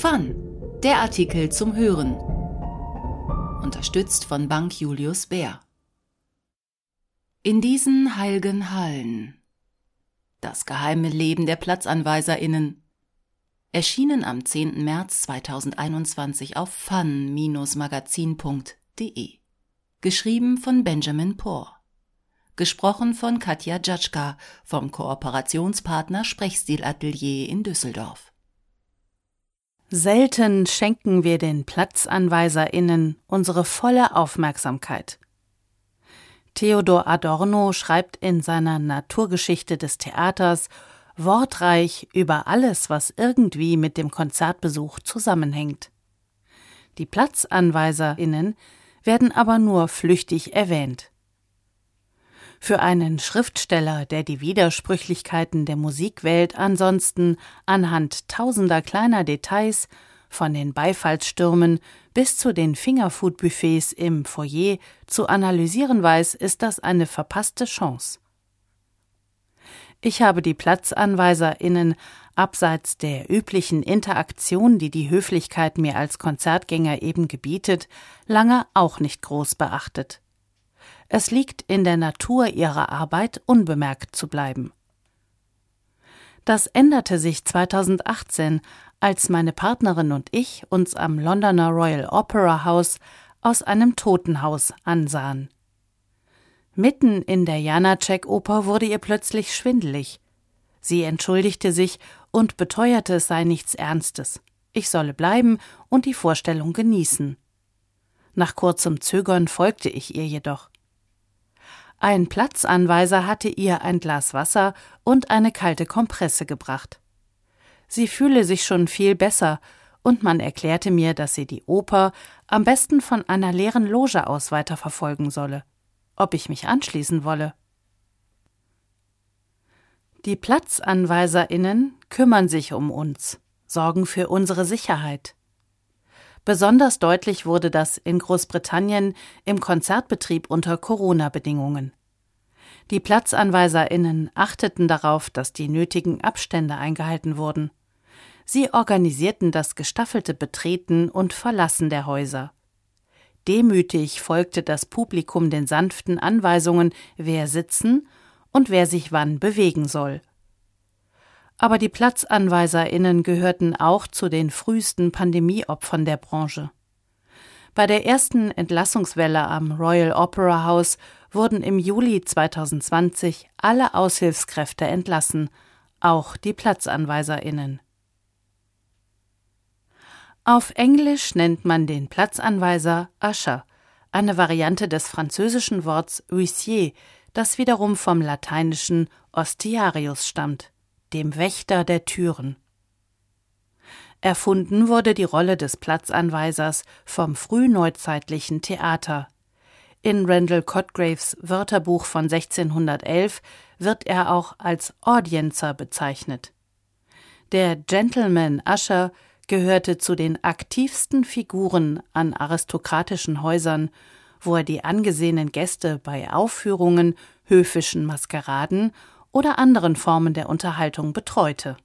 Fun, der Artikel zum Hören. Unterstützt von Bank Julius Bär. In diesen heiligen Hallen. Das geheime Leben der PlatzanweiserInnen. Erschienen am 10. März 2021 auf fun-magazin.de. Geschrieben von Benjamin Poor. Gesprochen von Katja Jatschka vom Kooperationspartner Sprechstilatelier in Düsseldorf. Selten schenken wir den PlatzanweiserInnen unsere volle Aufmerksamkeit. Theodor Adorno schreibt in seiner Naturgeschichte des Theaters wortreich über alles, was irgendwie mit dem Konzertbesuch zusammenhängt. Die PlatzanweiserInnen werden aber nur flüchtig erwähnt. Für einen Schriftsteller, der die Widersprüchlichkeiten der Musikwelt ansonsten anhand tausender kleiner Details von den Beifallsstürmen bis zu den Fingerfood-Buffets im Foyer zu analysieren weiß, ist das eine verpasste Chance. Ich habe die PlatzanweiserInnen abseits der üblichen Interaktion, die die Höflichkeit mir als Konzertgänger eben gebietet, lange auch nicht groß beachtet. Es liegt in der Natur ihrer Arbeit, unbemerkt zu bleiben. Das änderte sich 2018, als meine Partnerin und ich uns am Londoner Royal Opera House aus einem Totenhaus ansahen. Mitten in der Janacek-Oper wurde ihr plötzlich schwindelig. Sie entschuldigte sich und beteuerte, es sei nichts Ernstes. Ich solle bleiben und die Vorstellung genießen. Nach kurzem Zögern folgte ich ihr jedoch. Ein Platzanweiser hatte ihr ein Glas Wasser und eine kalte Kompresse gebracht. Sie fühle sich schon viel besser, und man erklärte mir, dass sie die Oper am besten von einer leeren Loge aus weiterverfolgen solle. Ob ich mich anschließen wolle? Die Platzanweiserinnen kümmern sich um uns, sorgen für unsere Sicherheit. Besonders deutlich wurde das in Großbritannien im Konzertbetrieb unter Corona-Bedingungen. Die Platzanweiserinnen achteten darauf, dass die nötigen Abstände eingehalten wurden. Sie organisierten das gestaffelte Betreten und Verlassen der Häuser. Demütig folgte das Publikum den sanften Anweisungen, wer sitzen und wer sich wann bewegen soll. Aber die Platzanweiserinnen gehörten auch zu den frühesten Pandemieopfern der Branche. Bei der ersten Entlassungswelle am Royal Opera House wurden im Juli 2020 alle Aushilfskräfte entlassen, auch die Platzanweiserinnen. Auf Englisch nennt man den Platzanweiser Usher, eine Variante des französischen Worts Huissier, das wiederum vom lateinischen Ostiarius stammt, dem Wächter der Türen. Erfunden wurde die Rolle des Platzanweisers vom frühneuzeitlichen Theater. In Randall Cotgraves Wörterbuch von 1611 wird er auch als Audiencer bezeichnet. Der Gentleman Usher gehörte zu den aktivsten Figuren an aristokratischen Häusern wo er die angesehenen Gäste bei Aufführungen, höfischen Maskeraden oder anderen Formen der Unterhaltung betreute.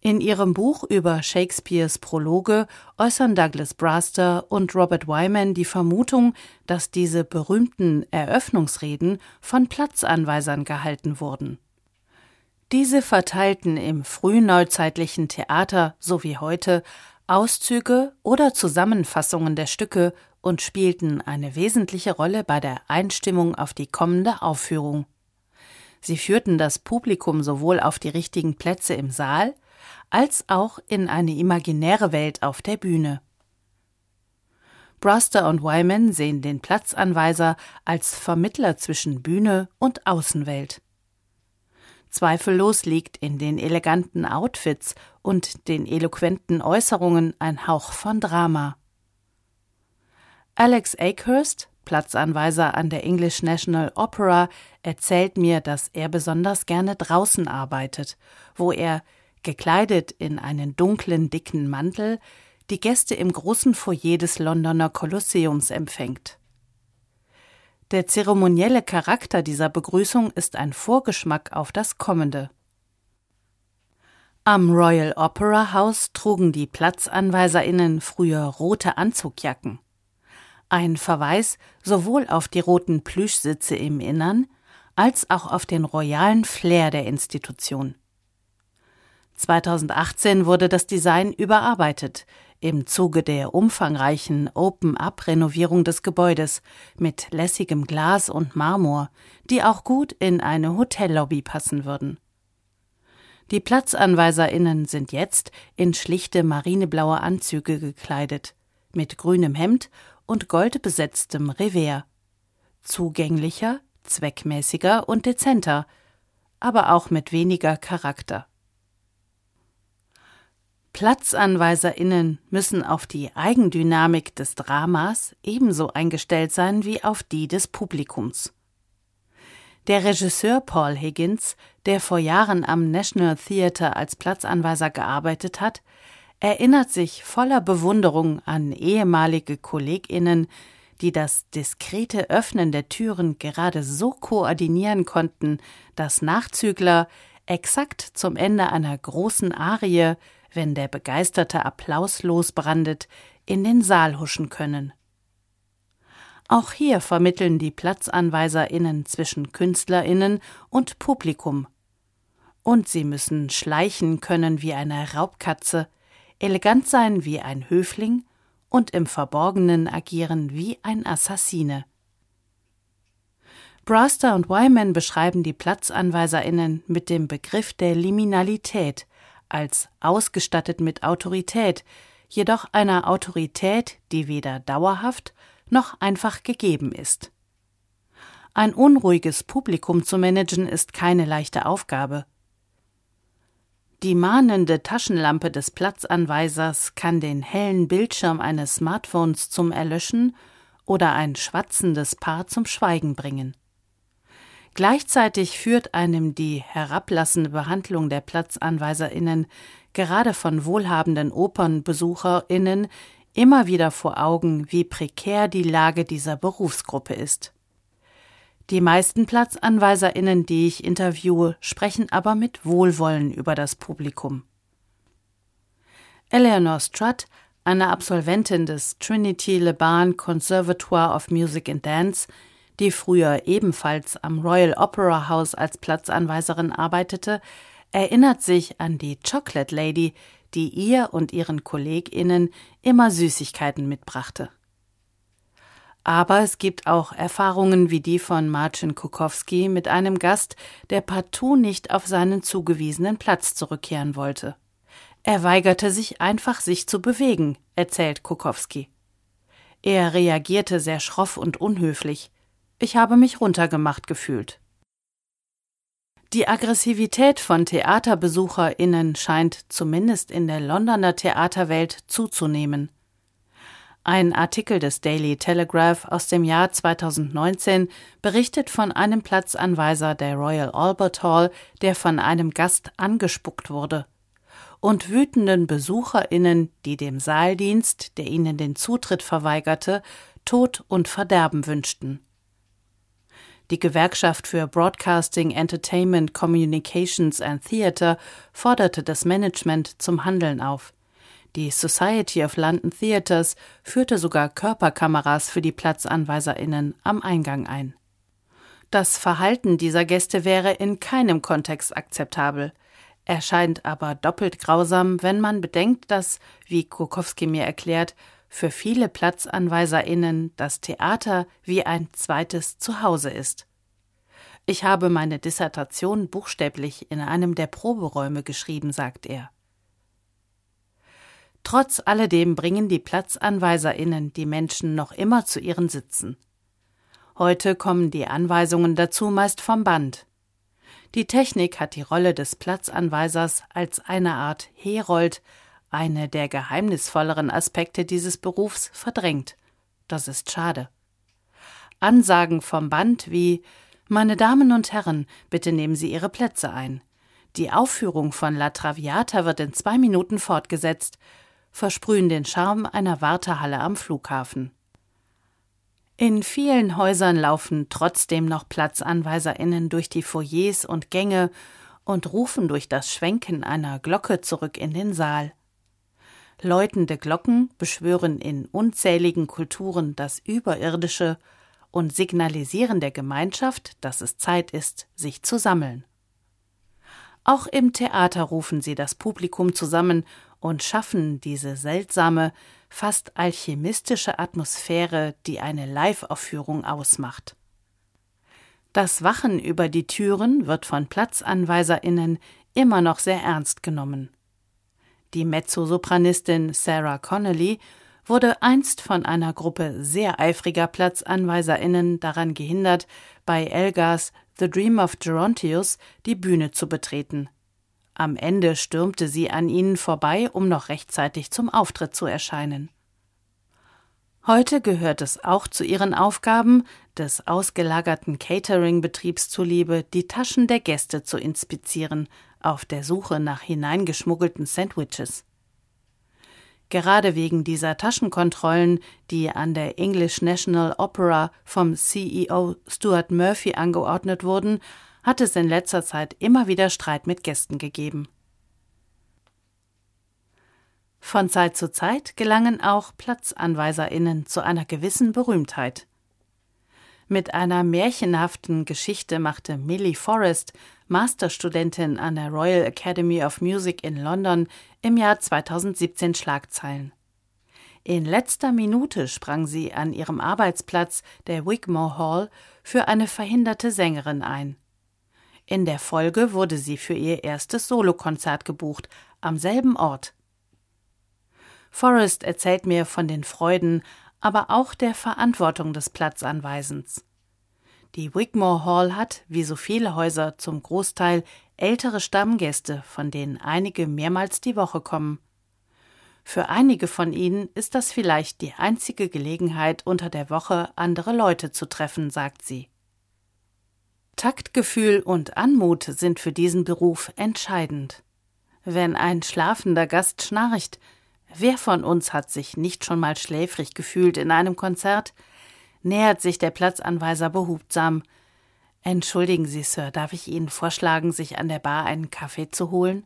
In ihrem Buch über Shakespeares Prologe äußern Douglas Braster und Robert Wyman die Vermutung, dass diese berühmten Eröffnungsreden von Platzanweisern gehalten wurden. Diese verteilten im frühneuzeitlichen Theater so wie heute Auszüge oder Zusammenfassungen der Stücke und spielten eine wesentliche Rolle bei der Einstimmung auf die kommende Aufführung. Sie führten das Publikum sowohl auf die richtigen Plätze im Saal als auch in eine imaginäre Welt auf der Bühne. Bruster und Wyman sehen den Platzanweiser als Vermittler zwischen Bühne und Außenwelt. Zweifellos liegt in den eleganten Outfits und den eloquenten Äußerungen ein Hauch von Drama. Alex Akehurst, Platzanweiser an der English National Opera, erzählt mir, dass er besonders gerne draußen arbeitet, wo er, gekleidet in einen dunklen, dicken Mantel, die Gäste im großen Foyer des Londoner Kolosseums empfängt. Der zeremonielle Charakter dieser Begrüßung ist ein Vorgeschmack auf das Kommende. Am Royal Opera House trugen die PlatzanweiserInnen früher rote Anzugjacken. Ein Verweis sowohl auf die roten Plüschsitze im Innern als auch auf den royalen Flair der Institution. 2018 wurde das Design überarbeitet im Zuge der umfangreichen Open-up-Renovierung des Gebäudes mit lässigem Glas und Marmor, die auch gut in eine Hotellobby passen würden. Die PlatzanweiserInnen sind jetzt in schlichte marineblaue Anzüge gekleidet, mit grünem Hemd und goldbesetztem Revers. Zugänglicher, zweckmäßiger und dezenter, aber auch mit weniger Charakter. PlatzanweiserInnen müssen auf die Eigendynamik des Dramas ebenso eingestellt sein wie auf die des Publikums. Der Regisseur Paul Higgins, der vor Jahren am National Theatre als Platzanweiser gearbeitet hat, erinnert sich voller Bewunderung an ehemalige KollegInnen, die das diskrete Öffnen der Türen gerade so koordinieren konnten, dass Nachzügler exakt zum Ende einer großen Arie wenn der begeisterte Applaus losbrandet, in den Saal huschen können. Auch hier vermitteln die PlatzanweiserInnen zwischen KünstlerInnen und Publikum. Und sie müssen schleichen können wie eine Raubkatze, elegant sein wie ein Höfling und im Verborgenen agieren wie ein Assassine. Braster und Wyman beschreiben die PlatzanweiserInnen mit dem Begriff der Liminalität, als ausgestattet mit Autorität, jedoch einer Autorität, die weder dauerhaft noch einfach gegeben ist. Ein unruhiges Publikum zu managen ist keine leichte Aufgabe. Die mahnende Taschenlampe des Platzanweisers kann den hellen Bildschirm eines Smartphones zum Erlöschen oder ein schwatzendes Paar zum Schweigen bringen. Gleichzeitig führt einem die herablassende Behandlung der PlatzanweiserInnen gerade von wohlhabenden OpernbesucherInnen immer wieder vor Augen, wie prekär die Lage dieser Berufsgruppe ist. Die meisten PlatzanweiserInnen, die ich interviewe, sprechen aber mit Wohlwollen über das Publikum. Eleanor Strutt, eine Absolventin des Trinity Leban Conservatoire of Music and Dance, die früher ebenfalls am Royal Opera House als Platzanweiserin arbeitete, erinnert sich an die Chocolate Lady, die ihr und ihren KollegInnen immer Süßigkeiten mitbrachte. Aber es gibt auch Erfahrungen wie die von Marcin Kukowski mit einem Gast, der partout nicht auf seinen zugewiesenen Platz zurückkehren wollte. Er weigerte sich einfach, sich zu bewegen, erzählt Kukowski. Er reagierte sehr schroff und unhöflich. Ich habe mich runtergemacht gefühlt. Die Aggressivität von TheaterbesucherInnen scheint zumindest in der Londoner Theaterwelt zuzunehmen. Ein Artikel des Daily Telegraph aus dem Jahr 2019 berichtet von einem Platzanweiser der Royal Albert Hall, der von einem Gast angespuckt wurde, und wütenden BesucherInnen, die dem Saaldienst, der ihnen den Zutritt verweigerte, Tod und Verderben wünschten. Die Gewerkschaft für Broadcasting, Entertainment, Communications and Theatre forderte das Management zum Handeln auf. Die Society of London Theatres führte sogar Körperkameras für die PlatzanweiserInnen am Eingang ein. Das Verhalten dieser Gäste wäre in keinem Kontext akzeptabel, erscheint aber doppelt grausam, wenn man bedenkt, dass, wie Kukowski mir erklärt, für viele PlatzanweiserInnen das Theater wie ein zweites Zuhause ist. Ich habe meine Dissertation buchstäblich in einem der Proberäume geschrieben, sagt er. Trotz alledem bringen die PlatzanweiserInnen die Menschen noch immer zu ihren Sitzen. Heute kommen die Anweisungen dazu meist vom Band. Die Technik hat die Rolle des Platzanweisers als eine Art Herold eine der geheimnisvolleren Aspekte dieses Berufs verdrängt. Das ist schade. Ansagen vom Band wie Meine Damen und Herren, bitte nehmen Sie Ihre Plätze ein. Die Aufführung von La Traviata wird in zwei Minuten fortgesetzt, versprühen den Charme einer Wartehalle am Flughafen. In vielen Häusern laufen trotzdem noch PlatzanweiserInnen durch die Foyers und Gänge und rufen durch das Schwenken einer Glocke zurück in den Saal. Läutende Glocken beschwören in unzähligen Kulturen das Überirdische und signalisieren der Gemeinschaft, dass es Zeit ist, sich zu sammeln. Auch im Theater rufen sie das Publikum zusammen und schaffen diese seltsame, fast alchemistische Atmosphäre, die eine Live-Aufführung ausmacht. Das Wachen über die Türen wird von PlatzanweiserInnen immer noch sehr ernst genommen. Die Mezzosopranistin Sarah Connolly wurde einst von einer Gruppe sehr eifriger PlatzanweiserInnen daran gehindert, bei Elgars The Dream of Gerontius die Bühne zu betreten. Am Ende stürmte sie an ihnen vorbei, um noch rechtzeitig zum Auftritt zu erscheinen. Heute gehört es auch zu ihren Aufgaben, des ausgelagerten Catering-Betriebs zuliebe, die Taschen der Gäste zu inspizieren, auf der Suche nach hineingeschmuggelten Sandwiches. Gerade wegen dieser Taschenkontrollen, die an der English National Opera vom CEO Stuart Murphy angeordnet wurden, hat es in letzter Zeit immer wieder Streit mit Gästen gegeben. Von Zeit zu Zeit gelangen auch PlatzanweiserInnen zu einer gewissen Berühmtheit. Mit einer märchenhaften Geschichte machte Millie Forrest, Masterstudentin an der Royal Academy of Music in London, im Jahr 2017 Schlagzeilen. In letzter Minute sprang sie an ihrem Arbeitsplatz, der Wigmore Hall, für eine verhinderte Sängerin ein. In der Folge wurde sie für ihr erstes Solokonzert gebucht, am selben Ort. Forrest erzählt mir von den Freuden, aber auch der Verantwortung des Platzanweisens. Die Wigmore Hall hat, wie so viele Häuser, zum Großteil ältere Stammgäste, von denen einige mehrmals die Woche kommen. Für einige von ihnen ist das vielleicht die einzige Gelegenheit, unter der Woche andere Leute zu treffen, sagt sie. Taktgefühl und Anmut sind für diesen Beruf entscheidend. Wenn ein schlafender Gast schnarcht, Wer von uns hat sich nicht schon mal schläfrig gefühlt in einem Konzert? Nähert sich der Platzanweiser behutsam. Entschuldigen Sie, Sir, darf ich Ihnen vorschlagen, sich an der Bar einen Kaffee zu holen?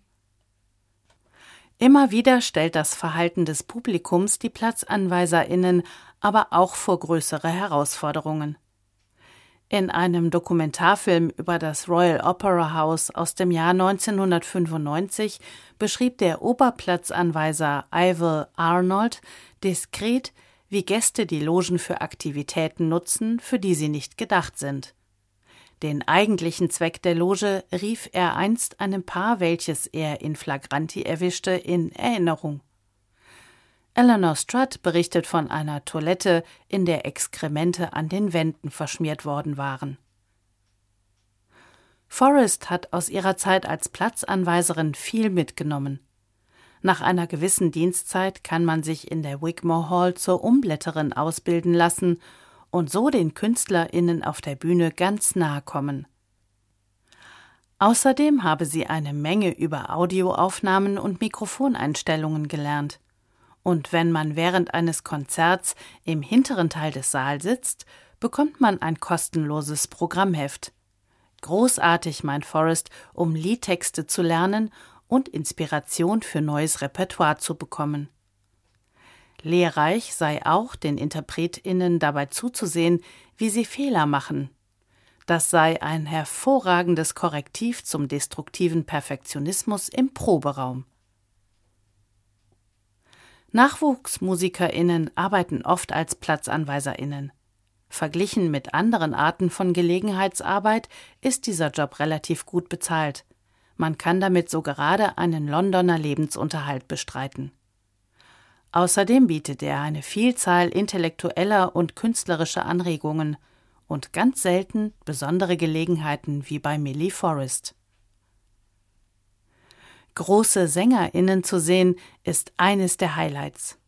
Immer wieder stellt das Verhalten des Publikums die PlatzanweiserInnen aber auch vor größere Herausforderungen. In einem Dokumentarfilm über das Royal Opera House aus dem Jahr 1995 beschrieb der Oberplatzanweiser Ivor Arnold diskret, wie Gäste die Logen für Aktivitäten nutzen, für die sie nicht gedacht sind. Den eigentlichen Zweck der Loge rief er einst einem Paar, welches er in flagranti erwischte, in Erinnerung. Eleanor Strutt berichtet von einer Toilette, in der Exkremente an den Wänden verschmiert worden waren. Forrest hat aus ihrer Zeit als Platzanweiserin viel mitgenommen. Nach einer gewissen Dienstzeit kann man sich in der Wigmore Hall zur Umblätterin ausbilden lassen und so den KünstlerInnen auf der Bühne ganz nahe kommen. Außerdem habe sie eine Menge über Audioaufnahmen und Mikrofoneinstellungen gelernt. Und wenn man während eines Konzerts im hinteren Teil des Saals sitzt, bekommt man ein kostenloses Programmheft. Großartig, meint Forrest, um Liedtexte zu lernen und Inspiration für neues Repertoire zu bekommen. Lehrreich sei auch, den InterpretInnen dabei zuzusehen, wie sie Fehler machen. Das sei ein hervorragendes Korrektiv zum destruktiven Perfektionismus im Proberaum. NachwuchsmusikerInnen arbeiten oft als PlatzanweiserInnen. Verglichen mit anderen Arten von Gelegenheitsarbeit ist dieser Job relativ gut bezahlt. Man kann damit so gerade einen Londoner Lebensunterhalt bestreiten. Außerdem bietet er eine Vielzahl intellektueller und künstlerischer Anregungen und ganz selten besondere Gelegenheiten wie bei Millie Forrest. Große SängerInnen zu sehen, ist eines der Highlights.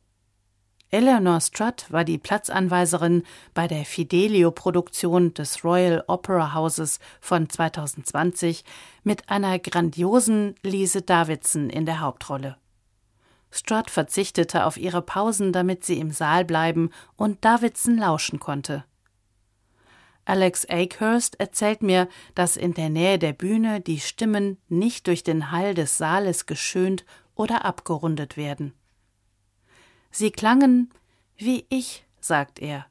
Eleanor Strutt war die Platzanweiserin bei der Fidelio-Produktion des Royal Opera Houses von 2020 mit einer grandiosen Lise Davidson in der Hauptrolle. Strutt verzichtete auf ihre Pausen, damit sie im Saal bleiben und Davidson lauschen konnte. Alex Akehurst erzählt mir, dass in der Nähe der Bühne die Stimmen nicht durch den Hall des Saales geschönt oder abgerundet werden. Sie klangen wie ich, sagt er.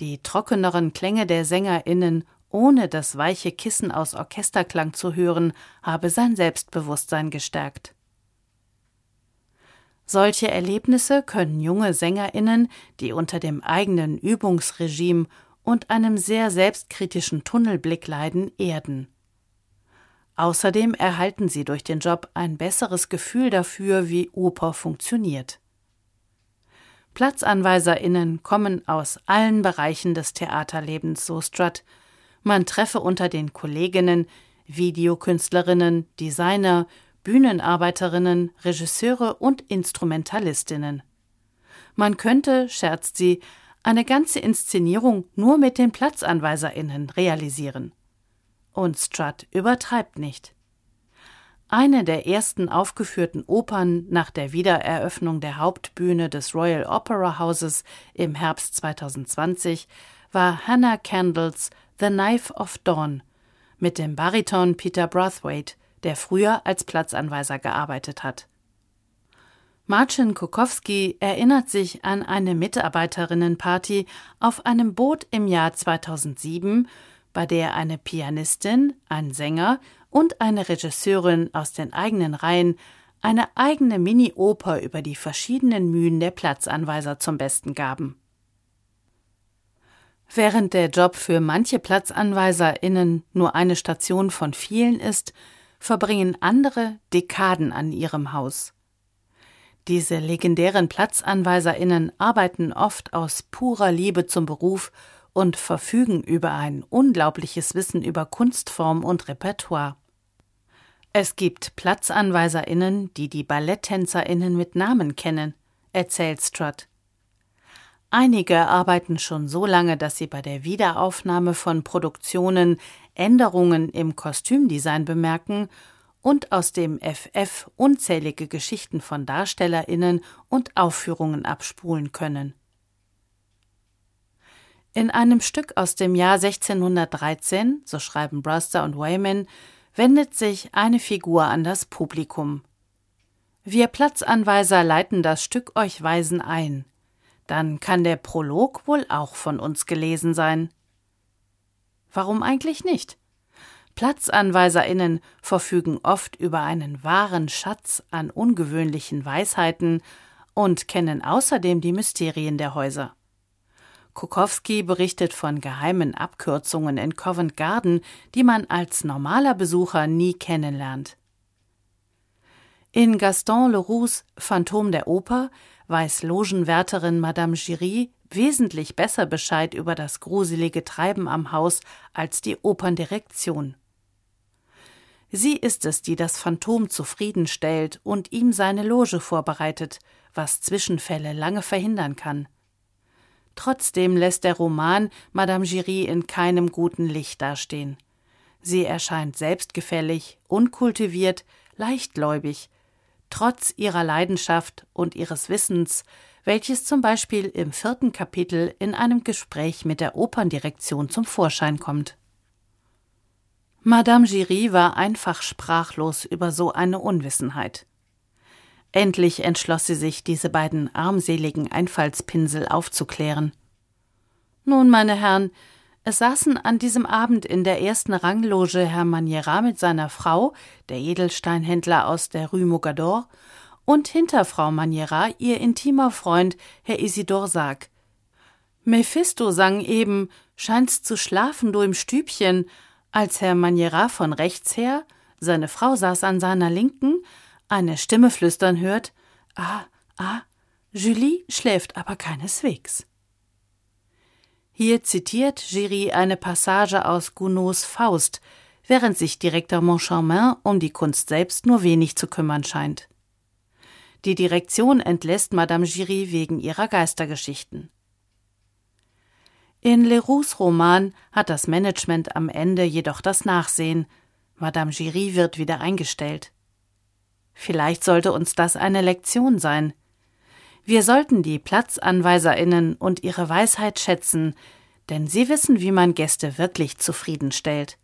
Die trockeneren Klänge der SängerInnen, ohne das weiche Kissen aus Orchesterklang zu hören, habe sein Selbstbewusstsein gestärkt. Solche Erlebnisse können junge SängerInnen, die unter dem eigenen Übungsregime und einem sehr selbstkritischen Tunnelblick leiden, erden. Außerdem erhalten sie durch den Job ein besseres Gefühl dafür, wie Oper funktioniert. PlatzanweiserInnen kommen aus allen Bereichen des Theaterlebens, so Strutt. Man treffe unter den Kolleginnen Videokünstlerinnen, Designer, Bühnenarbeiterinnen, Regisseure und Instrumentalistinnen. Man könnte, scherzt sie, eine ganze Inszenierung nur mit den PlatzanweiserInnen realisieren. Und Strutt übertreibt nicht. Eine der ersten aufgeführten Opern nach der Wiedereröffnung der Hauptbühne des Royal Opera Houses im Herbst 2020 war Hannah Candles The Knife of Dawn mit dem Bariton Peter Brathwaite, der früher als Platzanweiser gearbeitet hat. Marcin Kukowski erinnert sich an eine Mitarbeiterinnenparty auf einem Boot im Jahr 2007, bei der eine Pianistin, ein Sänger und eine Regisseurin aus den eigenen Reihen eine eigene Mini-Oper über die verschiedenen Mühen der Platzanweiser zum Besten gaben. Während der Job für manche PlatzanweiserInnen nur eine Station von vielen ist, verbringen andere Dekaden an ihrem Haus. Diese legendären PlatzanweiserInnen arbeiten oft aus purer Liebe zum Beruf und verfügen über ein unglaubliches Wissen über Kunstform und Repertoire. Es gibt PlatzanweiserInnen, die die BalletttänzerInnen mit Namen kennen, erzählt Strutt. Einige arbeiten schon so lange, dass sie bei der Wiederaufnahme von Produktionen Änderungen im Kostümdesign bemerken und aus dem FF unzählige Geschichten von DarstellerInnen und Aufführungen abspulen können. In einem Stück aus dem Jahr 1613, so schreiben Bruster und Wayman, wendet sich eine Figur an das Publikum. Wir Platzanweiser leiten das Stück euch Weisen ein. Dann kann der Prolog wohl auch von uns gelesen sein. Warum eigentlich nicht? PlatzanweiserInnen verfügen oft über einen wahren Schatz an ungewöhnlichen Weisheiten und kennen außerdem die Mysterien der Häuser. Kukowski berichtet von geheimen Abkürzungen in Covent Garden, die man als normaler Besucher nie kennenlernt. In Gaston Leroux Phantom der Oper weiß Logenwärterin Madame Giry wesentlich besser Bescheid über das gruselige Treiben am Haus als die Operndirektion. Sie ist es, die das Phantom zufriedenstellt und ihm seine Loge vorbereitet, was Zwischenfälle lange verhindern kann. Trotzdem lässt der Roman Madame Giry in keinem guten Licht dastehen. Sie erscheint selbstgefällig, unkultiviert, leichtgläubig, trotz ihrer Leidenschaft und ihres Wissens, welches zum Beispiel im vierten Kapitel in einem Gespräch mit der Operndirektion zum Vorschein kommt. Madame Giry war einfach sprachlos über so eine Unwissenheit. Endlich entschloss sie sich, diese beiden armseligen Einfallspinsel aufzuklären. Nun, meine Herren, es saßen an diesem Abend in der ersten Rangloge Herr Maniera mit seiner Frau, der Edelsteinhändler aus der Rue Mogador, und hinter Frau Maniera ihr intimer Freund, Herr Isidor Sarg. Mephisto sang eben, scheinst zu schlafen, du im Stübchen, als Herr Maniera von rechts her, seine Frau saß an seiner Linken, eine Stimme flüstern hört, ah, ah, Julie schläft aber keineswegs. Hier zitiert Giry eine Passage aus Gounods Faust, während sich Direktor Moncharmin um die Kunst selbst nur wenig zu kümmern scheint. Die Direktion entlässt Madame Giry wegen ihrer Geistergeschichten. In Leroux's Roman hat das Management am Ende jedoch das Nachsehen. Madame Giry wird wieder eingestellt. Vielleicht sollte uns das eine Lektion sein. Wir sollten die PlatzanweiserInnen und ihre Weisheit schätzen, denn sie wissen, wie man Gäste wirklich zufriedenstellt.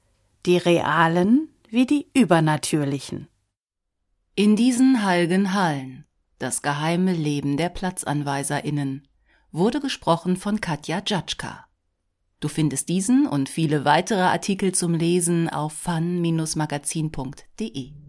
Die realen wie die übernatürlichen. In diesen heiligen Hallen, das geheime Leben der PlatzanweiserInnen, wurde gesprochen von Katja Jatschka. Du findest diesen und viele weitere Artikel zum Lesen auf fun-magazin.de.